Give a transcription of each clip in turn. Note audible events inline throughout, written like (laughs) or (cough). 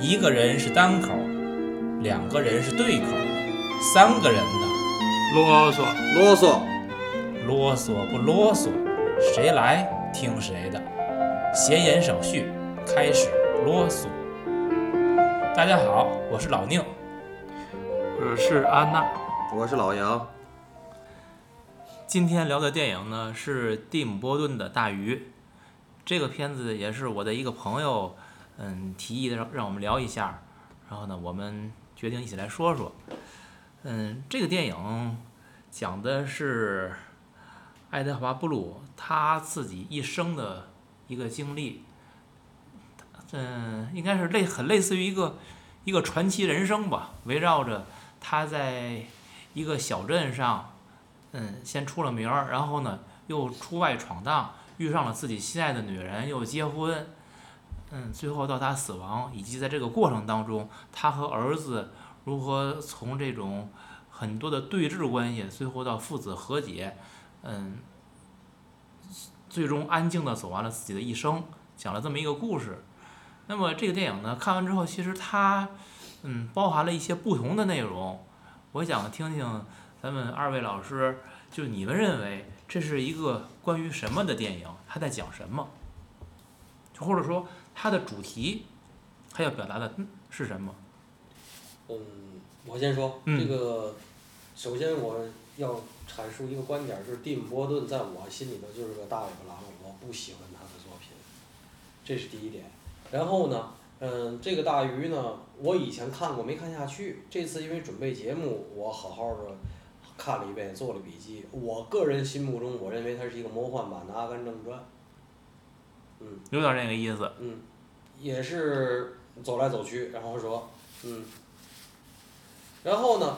一个人是单口，两个人是对口，三个人的，啰嗦，啰嗦，啰嗦不啰嗦，谁来听谁的。闲言少叙，开始啰嗦。大家好，我是老宁。我是安娜。我是老杨。今天聊的电影呢是蒂姆·波顿的《大鱼》，这个片子也是我的一个朋友，嗯，提议的让让我们聊一下，然后呢，我们决定一起来说说。嗯，这个电影讲的是爱德华·布鲁他自己一生的一个经历，嗯，应该是类很类似于一个一个传奇人生吧，围绕着他在一个小镇上。嗯，先出了名儿，然后呢，又出外闯荡，遇上了自己心爱的女人，又结婚，嗯，最后到他死亡，以及在这个过程当中，他和儿子如何从这种很多的对峙关系，最后到父子和解，嗯，最终安静的走完了自己的一生，讲了这么一个故事。那么这个电影呢，看完之后，其实它，嗯，包含了一些不同的内容，我想听听。咱们二位老师，就你们认为这是一个关于什么的电影？他在讲什么？或者说它的主题，它要表达的是什么？嗯，我先说嗯这个，首先我要阐述一个观点，就是蒂姆·波顿在我心里头就是个大尾巴狼，我不喜欢他的作品，这是第一点。然后呢，嗯，这个大鱼呢，我以前看过没看下去，这次因为准备节目，我好好的看了一遍，做了笔记。我个人心目中，我认为它是一个魔幻版的《阿甘正传》。嗯有点那个意思。嗯，也是走来走去，然后说，嗯，然后呢，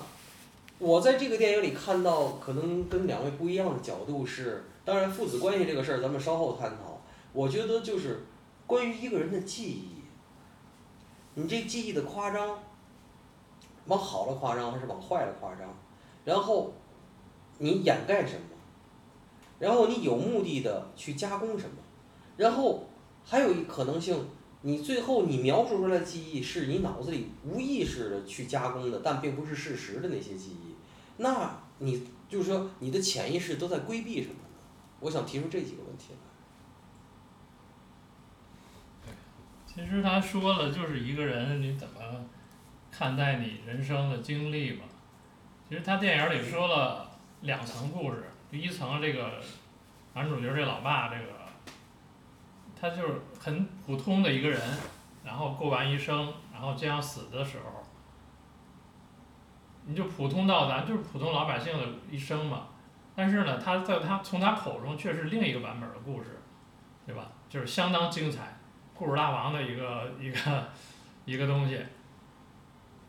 我在这个电影里看到可能跟两位不一样的角度是，当然父子关系这个事儿咱们稍后探讨。我觉得就是关于一个人的记忆，你这记忆的夸张，往好了夸张还是往坏了夸张？然后你掩盖什么？然后你有目的的去加工什么？然后还有一可能性，你最后你描述出来的记忆是你脑子里无意识的去加工的，但并不是事实的那些记忆，那你就是说你的潜意识都在规避什么呢？我想提出这几个问题来。其实他说了，就是一个人你怎么看待你人生的经历吧。其实他电影里说了两层故事，第一层这个男主角这老爸这个，他就是很普通的一个人，然后过完一生，然后将要死的时候，你就普通到咱就是普通老百姓的一生嘛。但是呢，他在他从他口中却是另一个版本的故事，对吧？就是相当精彩。故事大王的一个一个一个东西，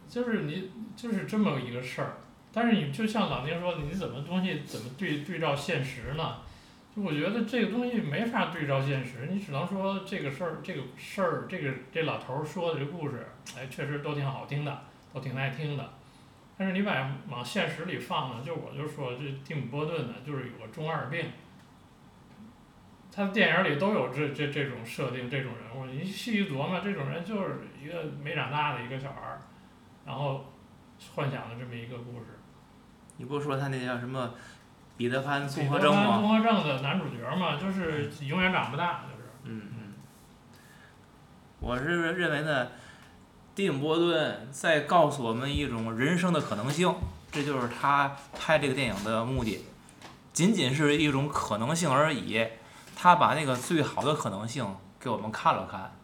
就是你就是这么一个事儿，但是你就像老丁说，你怎么东西怎么对对照现实呢？就我觉得这个东西没法对照现实，你只能说这个事儿这个事儿这个这老头儿说的这故事，哎，确实都挺好听的，都挺耐听的。但是你把往现实里放呢，就我就说这蒂姆·波顿呢，就是有个中二病。他的电影里都有这这这种设定，这种人物，你细一琢磨，这种人就是一个没长大的一个小孩儿，然后幻想的这么一个故事。你不说他那叫什么彼得潘综合症吗？综合症的男主角嘛，就是永远长不大，就是。嗯嗯。我是认为呢，蒂姆·波顿在告诉我们一种人生的可能性，这就是他拍这个电影的目的，仅仅是一种可能性而已。他把那个最好的可能性给我们看了看，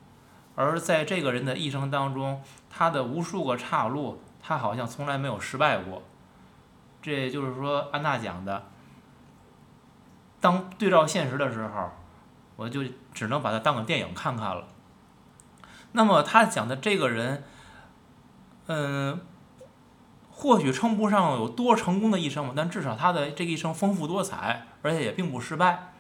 而在这个人的一生当中，他的无数个岔路，他好像从来没有失败过。这也就是说，安娜讲的，当对照现实的时候，我就只能把它当个电影看看了。那么他讲的这个人，嗯，或许称不上有多成功的一生吧，但至少他的这一生丰富多彩，而且也并不失败。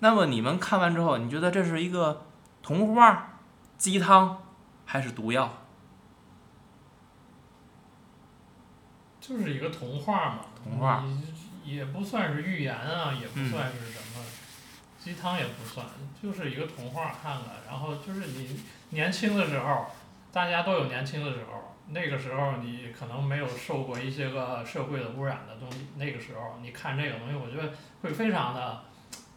那么你们看完之后，你觉得这是一个童话、鸡汤还是毒药？就是一个童话嘛，童话你也不算是寓言啊，也不嗯算是什么、鸡汤，也不算，就是一个童话看看。然后就是你年轻的时候，大家都有年轻的时候，那个时候你可能没有受过一些个社会的污染的东西，那个时候你看这个东西，我觉得会非常的，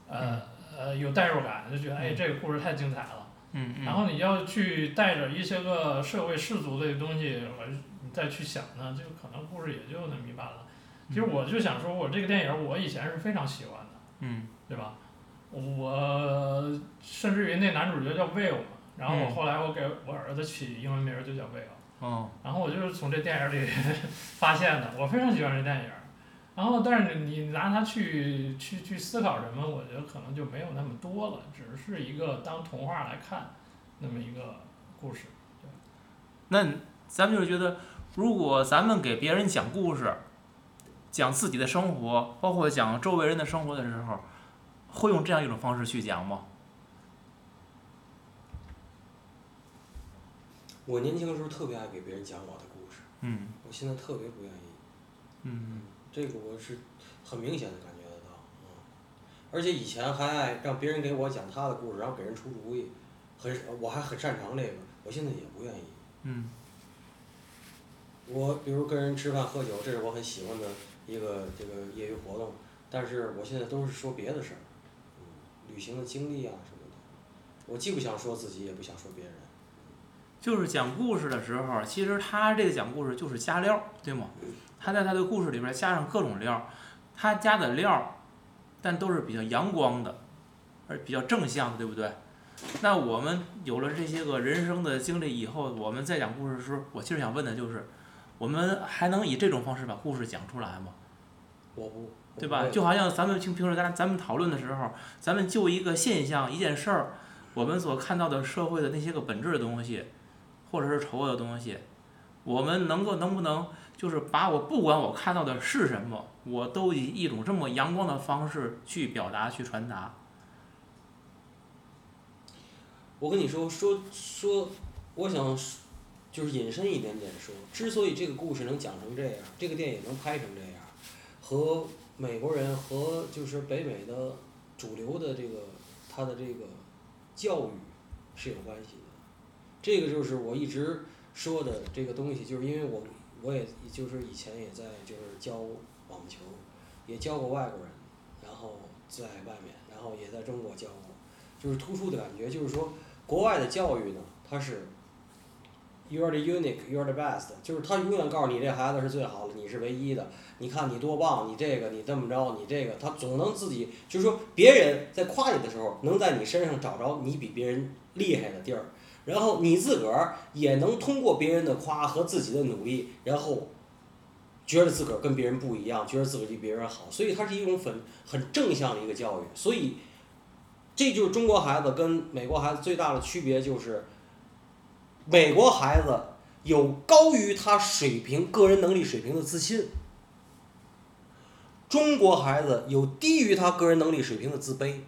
呃呃有代入感，就觉得哎嗯这个故事太精彩了。嗯嗯。然后你要去带着一些个社会世俗的东西，我你再去想呢，就可能故事也就那么一般了。其实我就想说，我这个电影我以前是非常喜欢的，嗯对吧？我甚至于那男主角叫 Will 嘛，然后我嗯后来我给我儿子起英文名儿就叫 Will，嗯然后我就是从这电影里 (laughs) 发现的，我非常喜欢这电影儿。然后，但是你拿它去去去思考什么，我觉得可能就没有那么多了，只是一个当童话来看，那么一个故事。那咱们就是觉得，如果咱们给别人讲故事，讲自己的生活，包括讲周围人的生活的时候，会用这样一种方式去讲吗？我年轻的时候特别爱给别人讲我的故事，嗯我现在特别不愿意。嗯这个我是很明显的感觉得到，嗯，而且以前还爱让别人给我讲他的故事，然后给人出主意，很我还很擅长这个，我现在也不愿意。嗯我比如跟人吃饭喝酒，这是我很喜欢的一个这个业余活动，但是我现在都是说别的事儿，嗯，旅行的经历啊什么的，我既不想说自己，也不想说别人。就是讲故事的时候，其实他这个讲故事就是加料儿，对吗？他在他的故事里边加上各种料儿，他加的料儿，但都是比较阳光的，而比较正向的，对不对？那我们有了这些个人生的经历以后，我们在讲故事的时候，我其实想问的就是，我们还能以这种方式把故事讲出来吗？我不，对吧？就好像咱们平平时咱咱们讨论的时候，咱们就一个现象、一件事儿，我们所看到的社会的那些个本质的东西，或者是丑恶的东西，我们能够能不能就是把我不管我看到的是什么，我都以一种这么阳光的方式去表达、去传达。我跟你说说说，我想说就是引申一点点说，之所以这个故事能讲成这样，这个电影能拍成这样，和美国人和就是北美的主流的这个他的这个教育是有关系的。这个就是我一直说的这个东西，就是因为我我也就是以前也在就是教网球，也教过外国人，然后在外面，然后也在中国教过，就是突出的感觉就是说。国外的教育呢，它是 you are the unique, you are the best，就是他永远告诉你这孩子是最好的，你是唯一的。你看你多棒，你这个你这么着，你这个他总能自己就是说别人在夸你的时候，能在你身上找着你比别人厉害的地儿，然后你自个儿也能通过别人的夸和自己的努力，然后觉得自个儿跟别人不一样，觉得自个儿比别人好，所以它是一种很很正向的一个教育，所以。这就是中国孩子跟美国孩子最大的区别，就是美国孩子有高于他水平个人能力水平的自信，中国孩子有低于他个人能力水平的自卑，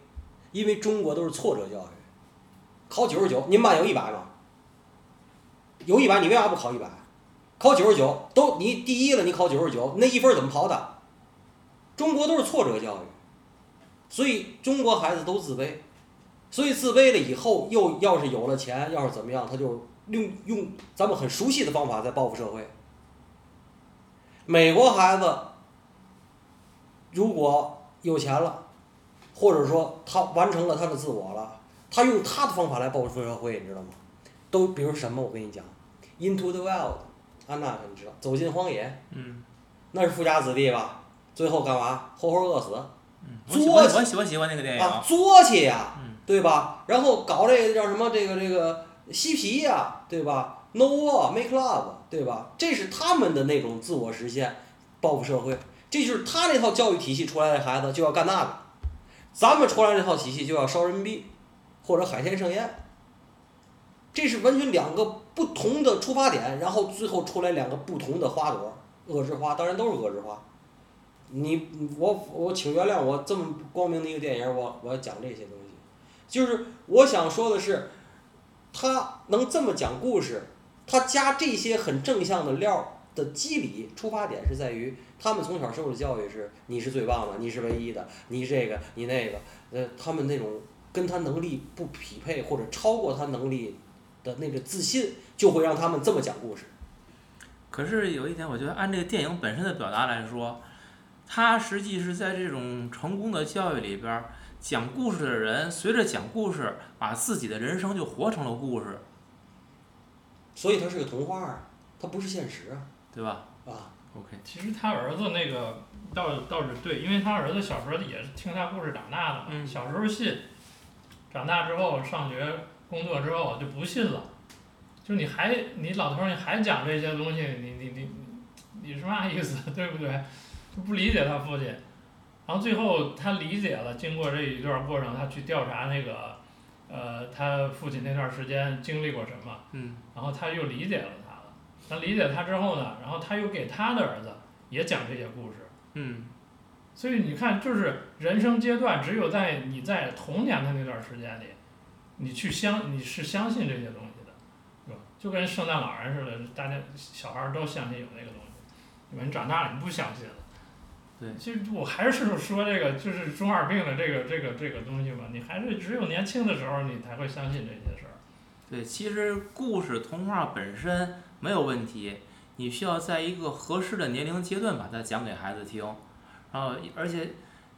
因为中国都是挫折教育，考九十九，您班有一百吗？有一百，你为啥不考一百？考九十九，都你第一了，你考九十九，那一分怎么跑的？中国都是挫折教育。所以中国孩子都自卑，所以自卑了以后，又要是有了钱，要是怎么样，他就用用咱们很熟悉的方法在报复社会。美国孩子如果有钱了，或者说他完成了他的自我了，他用他的方法来报复社会，你知道吗？都比如什么？我跟你讲，Into the Wild，安娜你知道，走进荒野，嗯那是富家子弟吧？最后干嘛？活活饿死。嗯，我喜欢我喜欢喜欢那个电影。啊，作去呀嗯，对吧？然后搞这个叫什么？这个这个嬉皮呀，对吧？No war, make love，对吧？这是他们的那种自我实现，报复社会。这就是他那套教育体系出来的孩子就要干那个，咱们出来这套体系就要烧人民币，或者海天盛宴。这是完全两个不同的出发点，然后最后出来两个不同的花朵，恶之花，当然都是恶之花。你我我请原谅我这么光明的一个电影，我我要讲这些东西，就是我想说的是，他能这么讲故事，他加这些很正向的料的机理出发点是在于他们从小受的教育是你是最棒的，你是唯一的，你这个你那个，呃，他们那种跟他能力不匹配或者超过他能力的那个自信，就会让他们这么讲故事。可是有一点，我觉得按这个电影本身的表达来说，他实际是在这种成功的教育里边儿，讲故事的人随着讲故事，把自己的人生就活成了故事，所以它是个童话啊，它不是现实啊。对吧？啊。？OK，其实他儿子那个倒倒是对，因为他儿子小时候也是听他故事长大的嘛，嗯。小时候信，长大之后上学工作之后就不信了，就你还你老头儿你还讲这些东西，你你你你你是嘛意思，(laughs) 对不对？就不理解他父亲，然后最后他理解了，经过这一段过程，他去调查那个，呃，他父亲那段时间经历过什么，嗯然后他又理解了他了。他理解他之后呢，然后他又给他的儿子也讲这些故事。嗯所以你看，就是人生阶段，只有在你在童年的那段时间里，你去相你是相信这些东西的，是吧？就跟圣诞老人似的，大家小孩儿都相信有那个东西？你长大了你不相信了。对其实我还是说这个，就是中二病的这个这个这个东西嘛，你还是只有年轻的时候你才会相信这些事儿。对，其实故事童话本身没有问题，你需要在一个合适的年龄阶段把它讲给孩子听，然后而且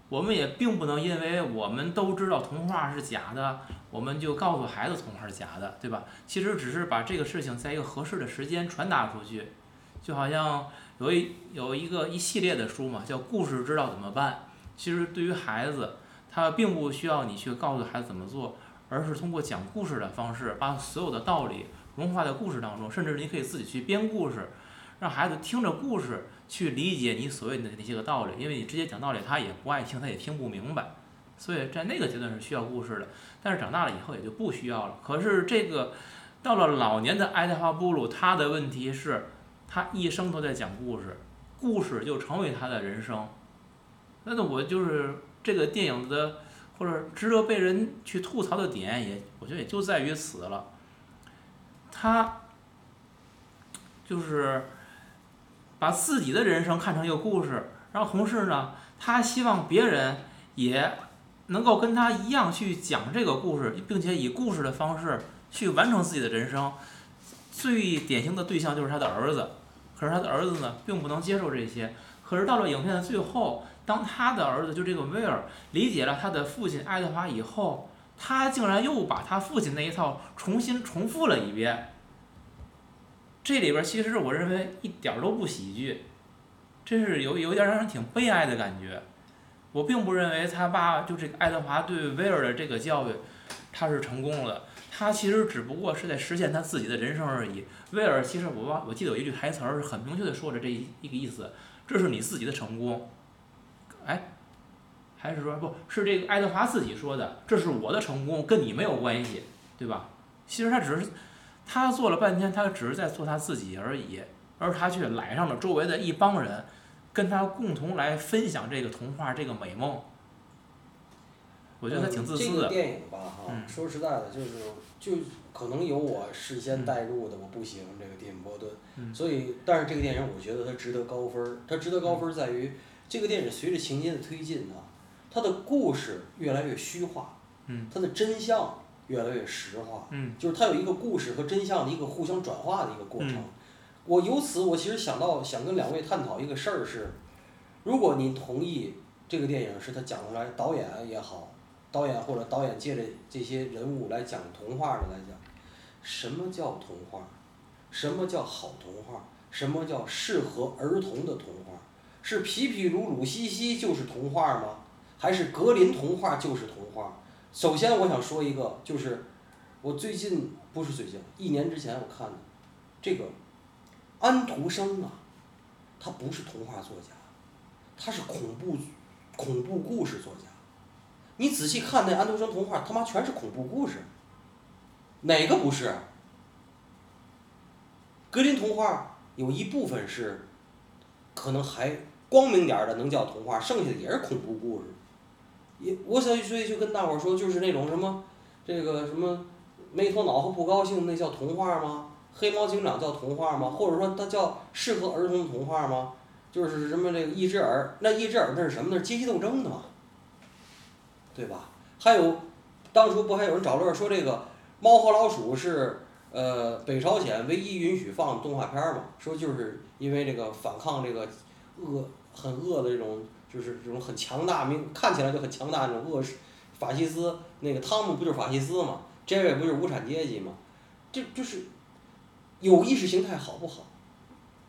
我们也并不能因为我们都知道童话是假的，我们就告诉孩子童话是假的，对吧？其实只是把这个事情在一个合适的时间传达出去，就好像有一有一个一系列的书嘛，叫《故事知道怎么办》。其实对于孩子，他并不需要你去告诉孩子怎么做，而是通过讲故事的方式，把所有的道理融化在故事当中，甚至你可以自己去编故事，让孩子听着故事去理解你所谓的那些个道理，因为你直接讲道理，他也不爱听，他也听不明白。所以在那个阶段是需要故事的，但是长大了以后也就不需要了。可是这个到了老年的爱德华布鲁，他的问题是，他一生都在讲故事，故事就成为他的人生。那那我就是这个电影的或者值得被人去吐槽的点也，我觉得也就在于此了。他就是把自己的人生看成一个故事，然后同时呢，他希望别人也能够跟他一样去讲这个故事，并且以故事的方式去完成自己的人生。最典型的对象就是他的儿子，可是他的儿子呢，并不能接受这些。可是到了影片的最后，当他的儿子就这个威尔理解了他的父亲爱德华以后，他竟然又把他父亲那一套重新重复了一遍。这里边其实我认为一点都不喜剧，真是有有一点让人挺悲哀的感觉。我并不认为他爸就这个爱德华对威尔的这个教育，他是成功了。他其实只不过是在实现他自己的人生而已。威尔其实我忘，我记得有一句台词儿是很明确的说着这一一个意思，这是你自己的成功。哎，还是说不是这个爱德华自己说的，这是我的成功，跟你没有关系，对吧？其实他只是他做了半天，他只是在做他自己而已，而他却揽上了周围的一帮人，跟他共同来分享这个童话这个美梦。我觉得他挺自嗯、这个。电影吧，哈、嗯说实在的，就是就可能有我事先带入的，我不喜欢这个蒂姆·波顿，嗯所以，但是这个电影我觉得它值得高分儿。它值得高分儿在于这个电影随着情节的推进啊，它的故事越来越虚化，嗯它的真相越来越实化，嗯就是它有一个故事和真相的一个互相转化的一个过程。嗯我由此，我其实想到想跟两位探讨一个事儿是，如果您同意这个电影是他讲出来，导演也好，导演或者导演借着这些人物来讲童话的来讲，什么叫童话？什么叫好童话？什么叫适合儿童的童话？是皮皮鲁鲁西西就是童话吗？还是格林童话就是童话？首先，我想说一个，就是我最近不是最近，一年之前我看的这个安徒生啊，他不是童话作家，他是恐怖恐怖故事作家。你仔细看那安徒生童话，他妈全是恐怖故事，哪个不是？格林童话有一部分是，可能还光明点的能叫童话，剩下的也是恐怖故事。也我所以所以就跟大伙说，就是那种什么，这个什么没头脑和不高兴，那叫童话吗？黑猫警长叫童话吗？或者说它叫适合儿童童话吗？就是什么这个一只耳，那一只耳那是什么？那是阶级斗争的嘛，对吧？还有，当初不还有人找乐儿说这个猫和老鼠是呃，北朝鲜唯一允许放动画片儿嘛，说就是因为这个反抗这个恶很恶的这种，就是这种很强大明看起来就很强大那种恶势法西斯，那个汤姆不就是法西斯嘛，这位不就是无产阶级嘛，这就是有意识形态好不好？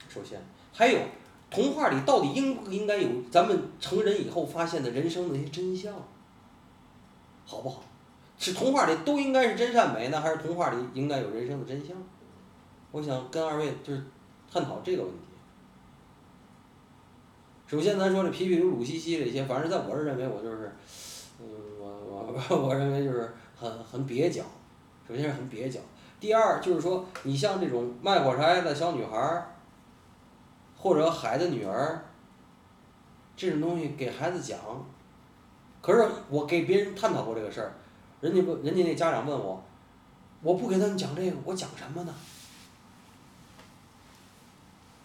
首先，还有童话里到底应不应该有咱们成人以后发现的人生的那些真相，好不好？是童话里都应该是真善美呢，还是童话里应该有人生的真相？我想跟二位就是探讨这个问题。首先，咱说这皮皮鲁鲁西西这些，反正在我这认为，我就是，嗯，我我我认为就是很很蹩脚。首先是很蹩脚，第二就是说，你像这种卖火柴的小女孩儿，或者海的女儿，这种东西给孩子讲，可是我给别人探讨过这个事儿，人家不，人家那家长问我，我不给他们讲这个，我讲什么呢？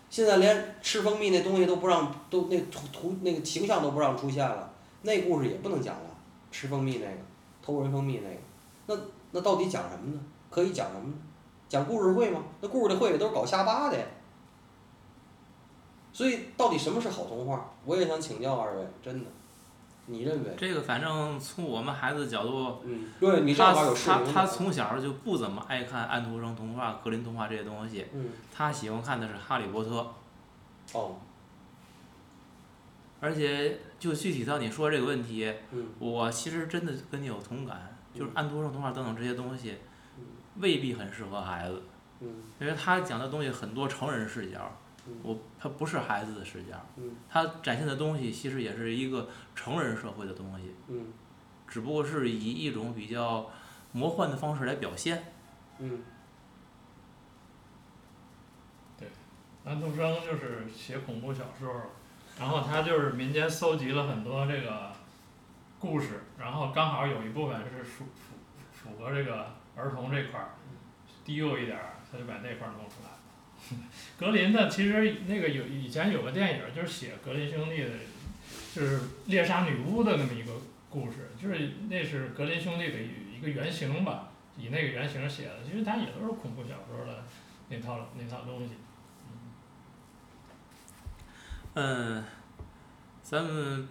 现在连吃蜂蜜那东西都不让，都那图图那个形象都不让出现了，那故事也不能讲了，吃蜂蜜那个，偷人蜂蜜那个，那那到底讲什么呢？可以讲什么呢？讲故事会吗？那故事的会都是搞瞎扒的呀。所以到底什么是好童话？我也想请教二位，真的，你认为？这个反正从我们孩子角度，嗯，对你正他他，他从小就不怎么爱看安徒生童话、格林童话这些东西，嗯，他喜欢看的是《哈利波特》。哦，而且就具体到你说这个问题，嗯。我其实真的跟你有同感，就是安徒生童话等等这些东西嗯，未必很适合孩子，嗯。因为他讲的东西很多成人视角嗯，我他不是孩子的视角，嗯他展现的东西其实也是一个成人社会的东西，嗯只不过是以一种比较魔幻的方式来表现。嗯安徒生就是写恐怖小说，然后他就是民间搜集了很多这个故事，然后刚好有一部分是符符符合这个儿童这块儿，低幼一点儿，他就把那块儿弄出来了。(laughs) 格林的其实那个有以前有个电影就是写格林兄弟的，就是猎杀女巫的那么一个故事，就是那是格林兄弟的一个原型吧，以那个原型写的，其实它也都是恐怖小说的那套那套东西。嗯，咱们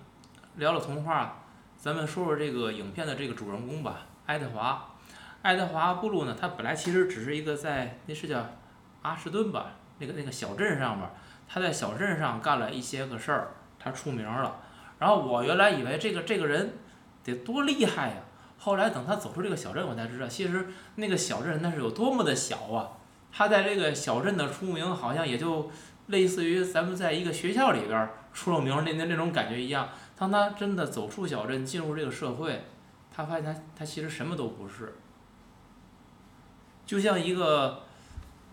聊了童话，咱们说说这个影片的这个主人公吧，爱德华。爱德华布鲁呢，他本来其实只是一个在那是叫阿什顿吧，那个那个小镇上面，他在小镇上干了一些个事儿，他出名了。然后我原来以为这个这个人得多厉害呀，后来等他走出这个小镇，我才知道，其实那个小镇那是有多么的小啊。他在这个小镇的出名，好像也就类似于咱们在一个学校里边出了名那那那种感觉一样。当他真的走出小镇，进入这个社会，他发现他他其实什么都不是。就像一个，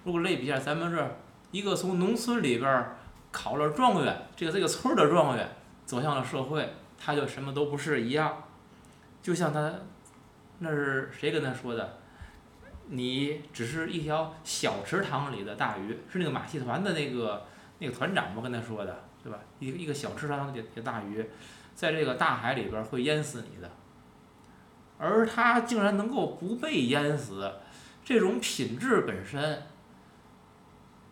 如果类比一下，咱们这一个从农村里边考了状元，这个这个村的状元走向了社会，他就什么都不是一样。就像他，那是谁跟他说的？你只是一条小池塘里的大鱼，是那个马戏团的那个那个团长吧跟他说的，对吧？一个一个小池塘里的大鱼，在这个大海里边会淹死你的，而他竟然能够不被淹死，这种品质本身，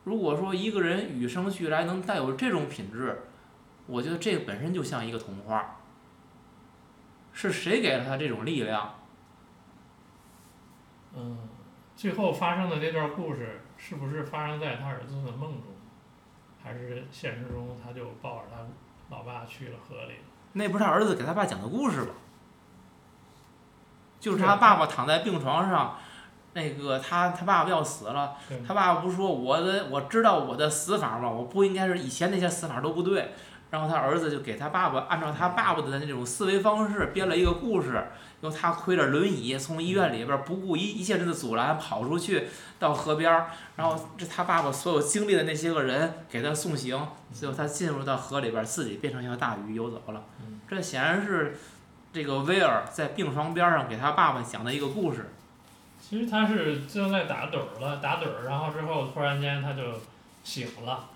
如果说一个人与生俱来能带有这种品质，我觉得这本身就像一个童话。是谁给了他这种力量？嗯，最后发生的这段故事是不是发生在他儿子的梦中，还是现实中他就抱着他老爸去了河里？那不是他儿子给他爸讲的故事吧？就是他爸爸躺在病床上，那个他他爸爸要死了，他爸爸不是说我的我知道我的死法吗？我不应该是以前那些死法都不对。然后他儿子就给他爸爸按照他爸爸的那种思维方式编了一个故事，由他推着轮椅从医院里边儿不顾一一切的阻拦跑出去到河边儿，然后这他爸爸所有经历的那些个人给他送行，最后他进入到河里边儿，自己变成一条大鱼游走了。嗯，这显然是这个威尔在病床边上给他爸爸讲的一个故事。其实他是正在打盹儿了，打盹儿，然后之后突然间他就醒了。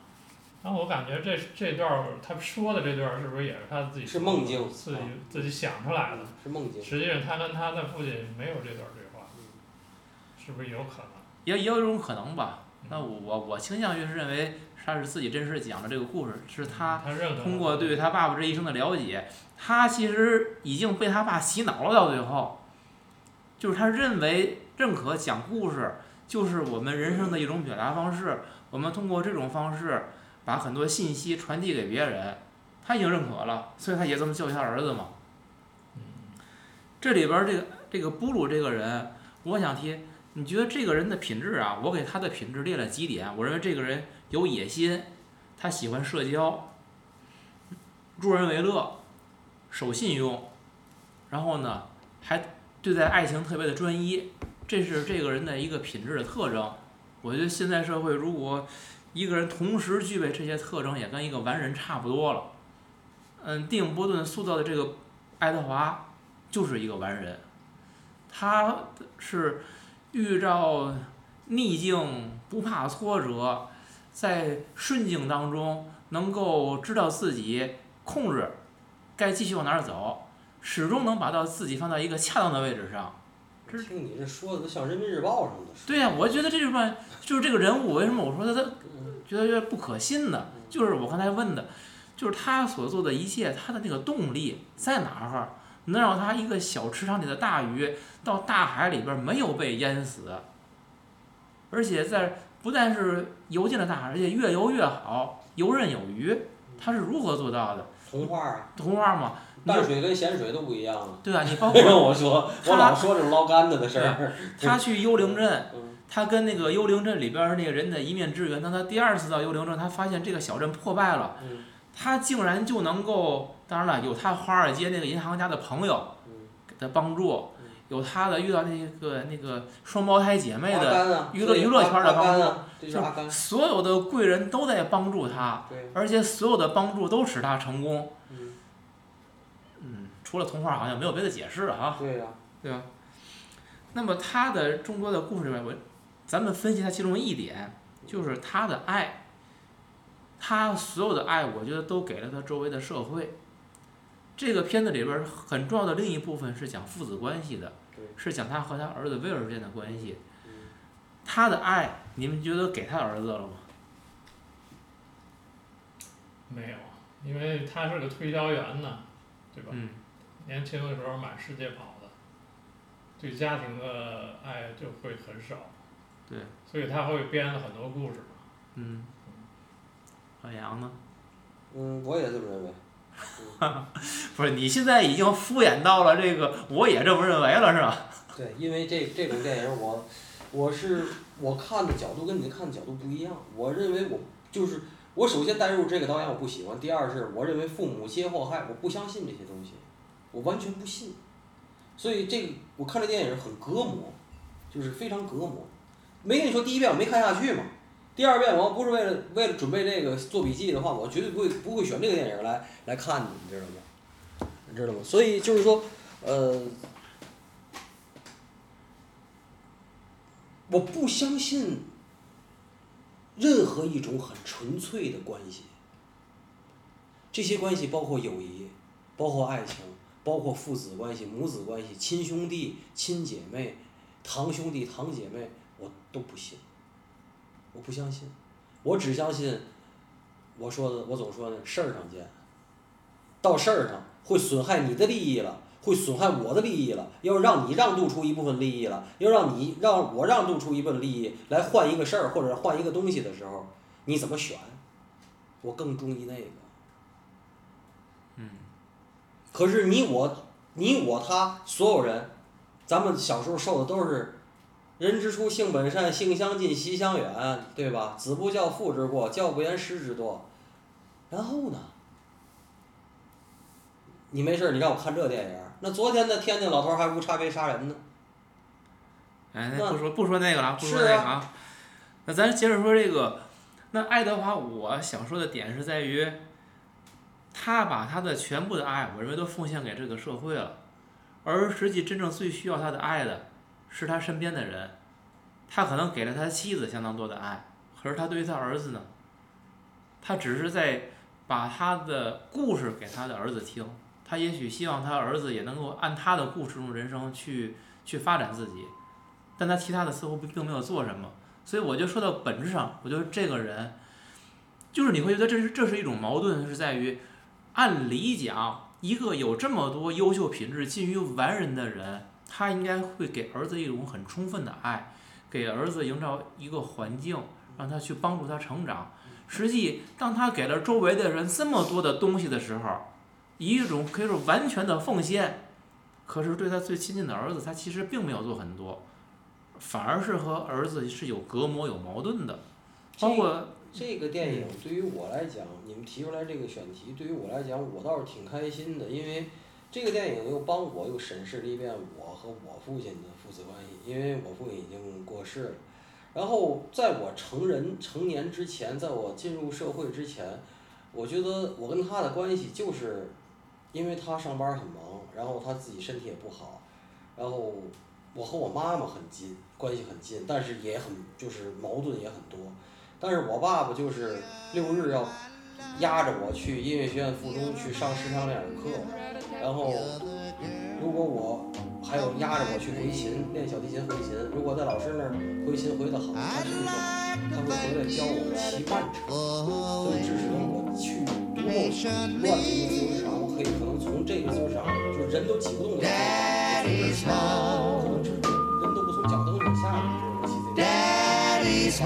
然后我感觉这这段儿他说的这段儿是不是也是他自己是梦境自己啊自己想出来的？是梦境。实际上他跟他的父亲没有这段对话，嗯是不是有可能？也也有一种可能吧。那我我倾向于是认为他是自己真实讲的这个故事，是他通过对他爸爸这一生的了解，他其实已经被他爸洗脑了。到最后，就是他认为认可讲故事就是我们人生的一种表达方式，我们通过这种方式把很多信息传递给别人，他已经认可了，所以他也这么教育他儿子嘛。这里边这个这个布鲁这个人，我想提，你觉得这个人的品质啊？我给他的品质列了几点，我认为这个人有野心，他喜欢社交，助人为乐，守信用，然后呢，还对待爱情特别的专一，这是这个人的一个品质的特征。我觉得现在社会如果一个人同时具备这些特征，也跟一个完人差不多了。嗯，蒂姆·波顿塑造的这个爱德华就是一个完人，他是遇到逆境不怕挫折，在顺境当中能够知道自己控制该继续往哪儿走，始终能把到自己放到一个恰当的位置上。这听你这说的都像人民日报上的。对呀、我觉得这就是就是这个人物为什么我说他他嗯觉得有点不可信呢？就是我刚才问的，就是他所做的一切，他的那个动力在哪儿？能让他一个小池塘里的大鱼到大海里边没有被淹死，而且在不但是游进了大海，而且越游越好，游刃有余。他是如何做到的？童话啊，童话嘛，你就淡水跟咸水都不一样啊。对啊，你包让括我说，我老说这种捞干子的事儿。(laughs) 他去幽灵镇，嗯他跟那个幽灵镇里边儿那个人的一面之缘。当他第二次到幽灵镇，他发现这个小镇破败了，嗯他竟然就能够，当然了，有他华尔街那个银行家的朋友嗯，给他帮助嗯，有他的遇到那个那个双胞胎姐妹的，娱乐娱乐圈的帮助。所有的贵人都在帮助他，而且所有的帮助都使他成功。除了童话好像没有别的解释了啊，对呀，对吧？那么他的众多的故事里面，我咱们分析他其中一点，就是他的爱。他所有的爱，我觉得都给了他周围的社会。这个片子里边很重要的另一部分是讲父子关系的，是讲他和他儿子威尔之间的关系。嗯他的爱，你们觉得给他儿子了吗？没有，因为他是个推销员呢，对吧？嗯，年轻的时候满世界跑的，对家庭的爱就会很少。对。所以他会编了很多故事嘛。嗯。老杨呢？嗯，我也这么认为。(laughs) 不是，你现在已经敷衍到了这个，我也这么认为了，是吧？(laughs) 对，因为这这种电影我，我是我看的角度跟你看的角度不一样。我认为我就是我首先带入这个导演我不喜欢，第二是我认为父母皆祸害，我不相信这些东西，我完全不信。所以这个我看这电影很隔膜，就是非常隔膜。没跟你说第一遍我没看下去嘛，第二遍我要不是为了为了准备这个做笔记的话，我绝对不会不会选这个电影来来看的，你知道吗？你知道吗？所以就是说，呃。我不相信任何一种很纯粹的关系。这些关系包括友谊，包括爱情，包括父子关系、母子关系、亲兄弟、亲姐妹、堂兄弟、堂姐妹，我都不信。我不相信，我只相信我说的，我总说的事儿上见。到事儿上会损害你的利益了。会损害我的利益了，要让你让渡出一部分利益了，要让你让我让渡出一部分利益来换一个事儿或者换一个东西的时候，你怎么选？我更中意那个。嗯。可是你我你我他所有人，咱们小时候受的都是“人之初，性本善，性相近，习相远”，对吧？子不教，父之过；教不严，师之惰。然后呢？你没事，你让我看这电影。那昨天的天津老头还无差别杀人呢。哎，那那不说不说那个了，不说那个啊。那咱接着说这个，那爱德华，我想说的点是在于，他把他的全部的爱，我认为都奉献给这个社会了，而实际真正最需要他的爱的，是他身边的人。他可能给了他妻子相当多的爱，可是他对于他儿子呢，他只是在把他的故事给他的儿子听。他也许希望他儿子也能够按他的故事中人生去去发展自己，但他其他的似乎并没有做什么。所以我就说到本质上，我觉得这个人，就是你会觉得这是这是一种矛盾，是在于，按理讲，一个有这么多优秀品质、近于完人的人，他应该会给儿子一种很充分的爱，给儿子营造一个环境，让他去帮助他成长。实际，当他给了周围的人这么多的东西的时候，以一种可以说完全的奉献，可是对他最亲近的儿子，他其实并没有做很多，反而是和儿子是有隔膜、有矛盾的。包括这个电影对于我来讲，你们提出来这个选题，对于我来讲，我倒是挺开心的，因为这个电影又帮我又审视了一遍我和我父亲的父子关系，因为我父亲已经过世了。然后在我成人成年之前，在我进入社会之前，我觉得我跟他的关系就是，因为他上班很忙，然后他自己身体也不好，然后我和我妈妈很近，关系很近，但是也很就是矛盾也很多。但是我爸爸就是六日要压着我去音乐学院附中去上视唱练耳课，然后如果我还有压着我去回琴练小提琴回琴，如果在老师那儿回琴回得好，他身体不好，他会回来教我骑慢车，所以致使得我去多么乱的一个自由市场，我可以可能从这个自由市场就人都挤不动的自由市场，我从这儿骑，可能就是人都不从脚蹬子下来，这种骑这个。Daddy's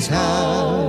his hand.